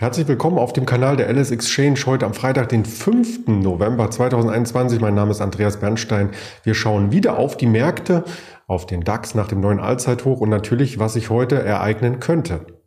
Herzlich willkommen auf dem Kanal der LS Exchange heute am Freitag, den 5. November 2021. Mein Name ist Andreas Bernstein. Wir schauen wieder auf die Märkte, auf den DAX nach dem neuen Allzeithoch und natürlich, was sich heute ereignen könnte.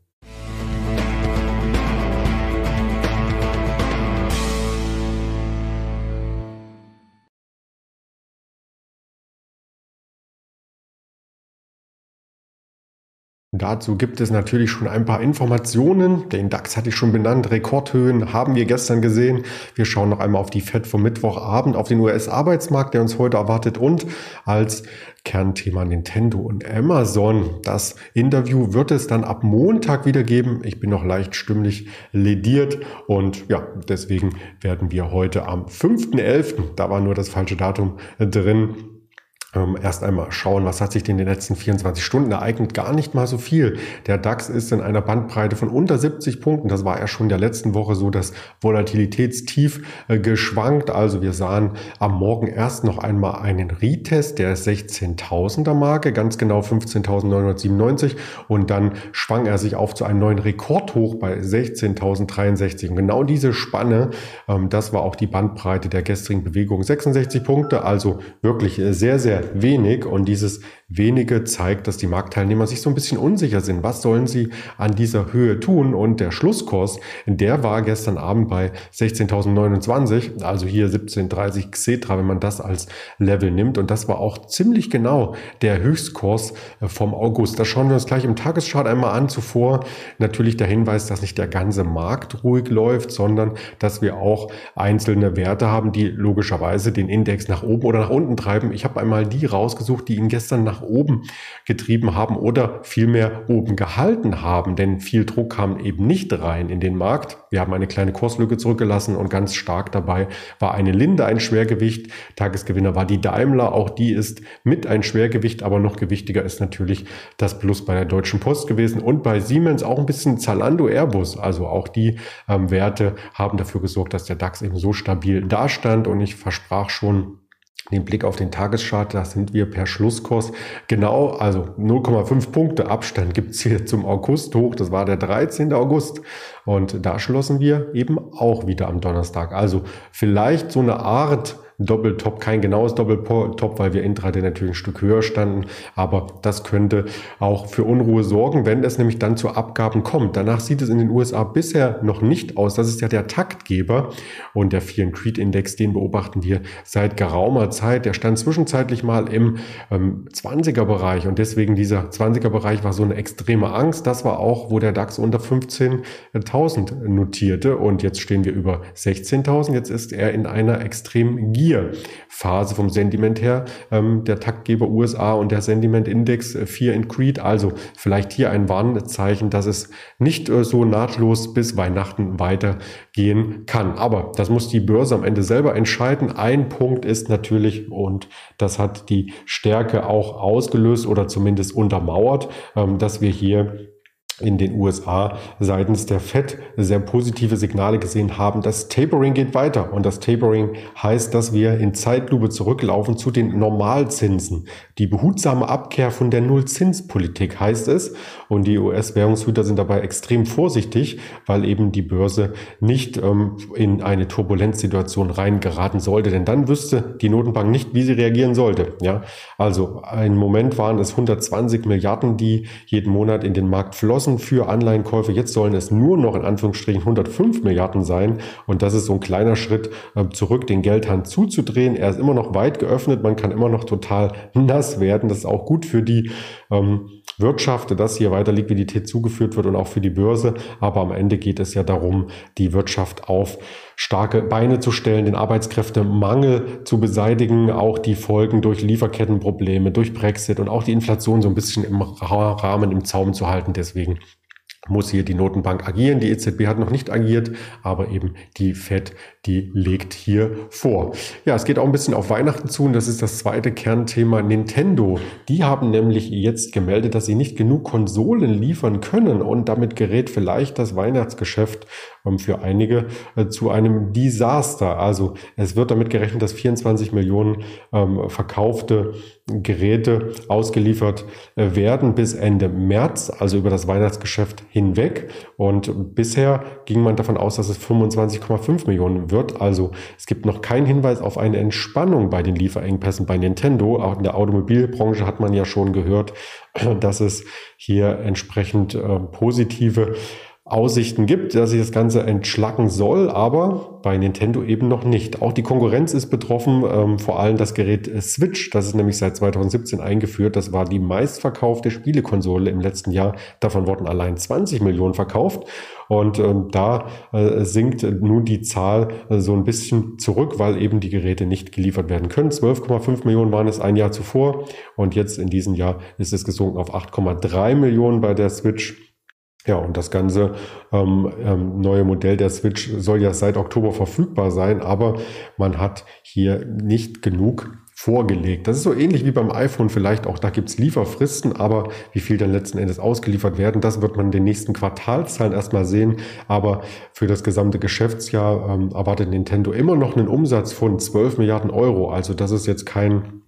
Dazu gibt es natürlich schon ein paar Informationen. Den DAX hatte ich schon benannt. Rekordhöhen haben wir gestern gesehen. Wir schauen noch einmal auf die FED vom Mittwochabend, auf den US-Arbeitsmarkt, der uns heute erwartet und als Kernthema Nintendo und Amazon. Das Interview wird es dann ab Montag wieder geben. Ich bin noch leicht stimmlich lediert und ja, deswegen werden wir heute am 5.11., da war nur das falsche Datum drin, ähm, erst einmal schauen, was hat sich denn in den letzten 24 Stunden ereignet? Gar nicht mal so viel. Der DAX ist in einer Bandbreite von unter 70 Punkten. Das war ja schon in der letzten Woche so, das Volatilitätstief äh, geschwankt. Also wir sahen am Morgen erst noch einmal einen Retest der 16.000er Marke, ganz genau 15.997 und dann schwang er sich auf zu einem neuen Rekordhoch bei 16.063. Und genau diese Spanne, ähm, das war auch die Bandbreite der gestrigen Bewegung. 66 Punkte, also wirklich sehr, sehr wenig und dieses wenige zeigt, dass die Marktteilnehmer sich so ein bisschen unsicher sind. Was sollen sie an dieser Höhe tun? Und der Schlusskurs, der war gestern Abend bei 16.029, also hier 17,30 Xetra, wenn man das als Level nimmt. Und das war auch ziemlich genau der Höchstkurs äh, vom August. Das schauen wir uns gleich im Tageschart einmal an. Zuvor natürlich der Hinweis, dass nicht der ganze Markt ruhig läuft, sondern dass wir auch einzelne Werte haben, die logischerweise den Index nach oben oder nach unten treiben. Ich habe einmal die rausgesucht, die ihn gestern nach oben getrieben haben oder vielmehr oben gehalten haben, denn viel Druck kam eben nicht rein in den Markt. Wir haben eine kleine Kurslücke zurückgelassen und ganz stark dabei war eine Linde ein Schwergewicht. Tagesgewinner war die Daimler, auch die ist mit ein Schwergewicht, aber noch gewichtiger ist natürlich das Plus bei der Deutschen Post gewesen und bei Siemens auch ein bisschen Zalando Airbus. Also auch die ähm, Werte haben dafür gesorgt, dass der DAX eben so stabil dastand und ich versprach schon, den Blick auf den Tageschart, da sind wir per Schlusskurs genau, also 0,5 Punkte Abstand gibt's hier zum August hoch. Das war der 13. August. Und da schlossen wir eben auch wieder am Donnerstag. Also vielleicht so eine Art Doppeltop, kein genaues Doppeltop, weil wir intraday natürlich ein Stück höher standen. Aber das könnte auch für Unruhe sorgen, wenn es nämlich dann zu Abgaben kommt. Danach sieht es in den USA bisher noch nicht aus. Das ist ja der Taktgeber und der Fear and Creed Index, den beobachten wir seit geraumer Zeit. Der stand zwischenzeitlich mal im ähm, 20er Bereich und deswegen dieser 20er Bereich war so eine extreme Angst. Das war auch, wo der DAX unter 15.000 notierte und jetzt stehen wir über 16.000. Jetzt ist er in einer extrem Gier Phase vom Sentiment her, ähm, der Taktgeber USA und der Sentiment Index äh, Fear and Creed. Also vielleicht hier ein Warnzeichen, dass es nicht äh, so nahtlos bis Weihnachten weitergehen kann. Aber das muss die Börse am Ende selber entscheiden. Ein Punkt ist natürlich, und das hat die Stärke auch ausgelöst oder zumindest untermauert, ähm, dass wir hier in den USA seitens der Fed sehr positive Signale gesehen haben. Das Tapering geht weiter und das Tapering heißt, dass wir in Zeitlupe zurücklaufen zu den Normalzinsen. Die behutsame Abkehr von der Nullzinspolitik heißt es und die US-Währungshüter sind dabei extrem vorsichtig, weil eben die Börse nicht ähm, in eine Turbulenzsituation reingeraten sollte, denn dann wüsste die Notenbank nicht, wie sie reagieren sollte. Ja, also im Moment waren es 120 Milliarden, die jeden Monat in den Markt flossen beschlossen für Anleihenkäufe. Jetzt sollen es nur noch in Anführungsstrichen 105 Milliarden sein. Und das ist so ein kleiner Schritt äh, zurück, den Geldhand zuzudrehen. Er ist immer noch weit geöffnet. Man kann immer noch total nass werden. Das ist auch gut für die ähm, Wirtschaft, dass hier weiter Liquidität zugeführt wird und auch für die Börse. Aber am Ende geht es ja darum, die Wirtschaft auf starke Beine zu stellen, den Arbeitskräftemangel zu beseitigen, auch die Folgen durch Lieferkettenprobleme, durch Brexit und auch die Inflation so ein bisschen im Rahmen, im Zaum zu halten. Deswegen muss hier die Notenbank agieren. Die EZB hat noch nicht agiert, aber eben die Fed, die legt hier vor. Ja, es geht auch ein bisschen auf Weihnachten zu und das ist das zweite Kernthema Nintendo. Die haben nämlich jetzt gemeldet, dass sie nicht genug Konsolen liefern können und damit gerät vielleicht das Weihnachtsgeschäft ähm, für einige äh, zu einem Desaster. Also es wird damit gerechnet, dass 24 Millionen ähm, verkaufte Geräte ausgeliefert äh, werden bis Ende März, also über das Weihnachtsgeschäft hinweg. Und bisher ging man davon aus, dass es 25,5 Millionen wird. Also es gibt noch keinen Hinweis auf eine Entspannung bei den Lieferengpässen bei Nintendo. Auch in der Automobilbranche hat man ja schon gehört, dass es hier entsprechend äh, positive Aussichten gibt, dass sich das Ganze entschlacken soll, aber bei Nintendo eben noch nicht. Auch die Konkurrenz ist betroffen, ähm, vor allem das Gerät Switch, das ist nämlich seit 2017 eingeführt. Das war die meistverkaufte Spielekonsole im letzten Jahr. Davon wurden allein 20 Millionen verkauft. Und ähm, da äh, sinkt nun die Zahl äh, so ein bisschen zurück, weil eben die Geräte nicht geliefert werden können. 12,5 Millionen waren es ein Jahr zuvor und jetzt in diesem Jahr ist es gesunken auf 8,3 Millionen bei der Switch. Ja, und das ganze ähm, ähm, neue Modell der Switch soll ja seit Oktober verfügbar sein, aber man hat hier nicht genug vorgelegt. Das ist so ähnlich wie beim iPhone vielleicht auch, da gibt's Lieferfristen, aber wie viel dann letzten Endes ausgeliefert werden, das wird man in den nächsten Quartalzahlen erstmal sehen. Aber für das gesamte Geschäftsjahr ähm, erwartet Nintendo immer noch einen Umsatz von 12 Milliarden Euro. Also das ist jetzt kein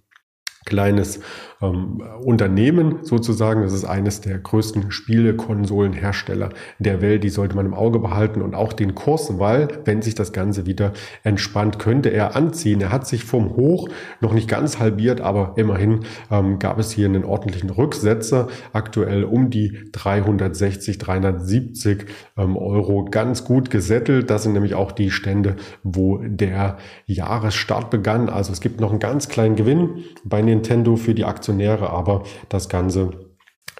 kleines ähm, Unternehmen sozusagen. Das ist eines der größten Spielekonsolenhersteller der Welt. Die sollte man im Auge behalten und auch den Kurs, weil wenn sich das Ganze wieder entspannt, könnte er anziehen. Er hat sich vom Hoch noch nicht ganz halbiert, aber immerhin ähm, gab es hier einen ordentlichen Rücksetzer. Aktuell um die 360, 370 ähm, Euro ganz gut gesettelt. Das sind nämlich auch die Stände, wo der Jahresstart begann. Also es gibt noch einen ganz kleinen Gewinn bei Nintendo für die Aktionäre, aber das Ganze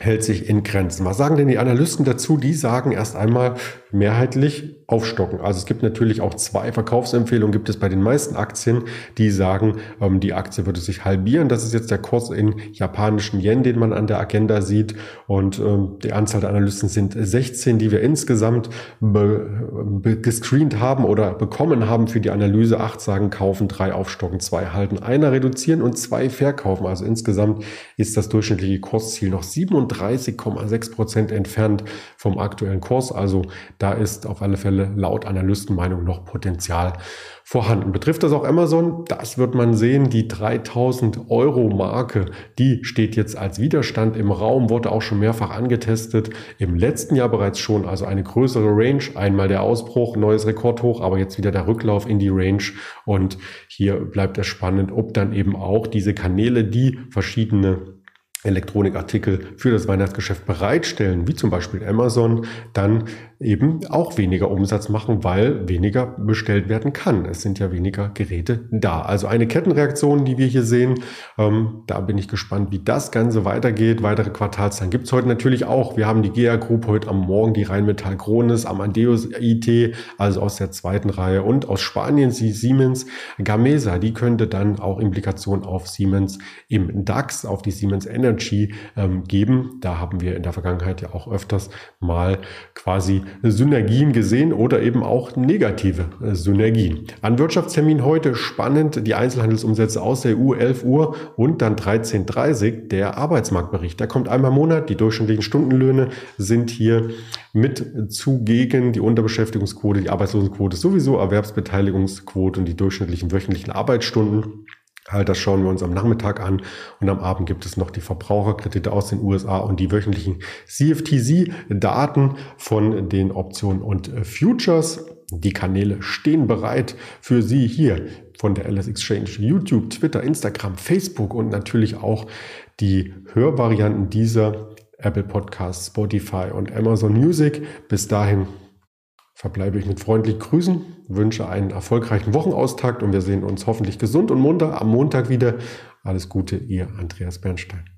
hält sich in Grenzen. Was sagen denn die Analysten dazu? Die sagen erst einmal mehrheitlich aufstocken. Also es gibt natürlich auch zwei Verkaufsempfehlungen, gibt es bei den meisten Aktien, die sagen, ähm, die Aktie würde sich halbieren. Das ist jetzt der Kurs in japanischen Yen, den man an der Agenda sieht. Und ähm, die Anzahl der Analysten sind 16, die wir insgesamt gescreent haben oder bekommen haben für die Analyse. Acht sagen kaufen, drei aufstocken, zwei halten, einer reduzieren und zwei verkaufen. Also insgesamt ist das durchschnittliche Kursziel noch 37,6 Prozent entfernt vom aktuellen Kurs. Also da ist auf alle Fälle laut Analystenmeinung noch Potenzial vorhanden. Betrifft das auch Amazon? Das wird man sehen. Die 3000 Euro Marke, die steht jetzt als Widerstand im Raum, wurde auch schon mehrfach angetestet. Im letzten Jahr bereits schon, also eine größere Range. Einmal der Ausbruch, neues Rekordhoch, aber jetzt wieder der Rücklauf in die Range. Und hier bleibt es spannend, ob dann eben auch diese Kanäle, die verschiedene Elektronikartikel für das Weihnachtsgeschäft bereitstellen, wie zum Beispiel Amazon, dann eben auch weniger Umsatz machen, weil weniger bestellt werden kann. Es sind ja weniger Geräte da. Also eine Kettenreaktion, die wir hier sehen. Ähm, da bin ich gespannt, wie das Ganze weitergeht. Weitere Quartalszahlen gibt's heute natürlich auch. Wir haben die GEA Group heute am Morgen, die Rheinmetall Kronis, Amadeus IT, also aus der zweiten Reihe und aus Spanien die Siemens Gamesa. Die könnte dann auch Implikationen auf Siemens im DAX, auf die Siemens Energy ähm, geben. Da haben wir in der Vergangenheit ja auch öfters mal quasi Synergien gesehen oder eben auch negative äh, Synergien. An Wirtschaftstermin heute spannend die Einzelhandelsumsätze aus der EU 11 Uhr und dann 13.30 der Arbeitsmarktbericht. Der kommt einmal im Monat. Die durchschnittlichen Stundenlöhne sind hier mit zugegen. Die Unterbeschäftigungsquote, die Arbeitslosenquote sowieso, Erwerbsbeteiligungsquote und die durchschnittlichen wöchentlichen Arbeitsstunden. Halt, das schauen wir uns am Nachmittag an und am Abend gibt es noch die Verbraucherkredite aus den USA und die wöchentlichen CFTC-Daten von den Optionen und Futures. Die Kanäle stehen bereit für Sie hier von der LS Exchange, YouTube, Twitter, Instagram, Facebook und natürlich auch die Hörvarianten dieser Apple Podcasts, Spotify und Amazon Music. Bis dahin verbleibe ich mit freundlichen Grüßen, wünsche einen erfolgreichen Wochenaustakt und wir sehen uns hoffentlich gesund und munter am Montag wieder. Alles Gute, ihr Andreas Bernstein.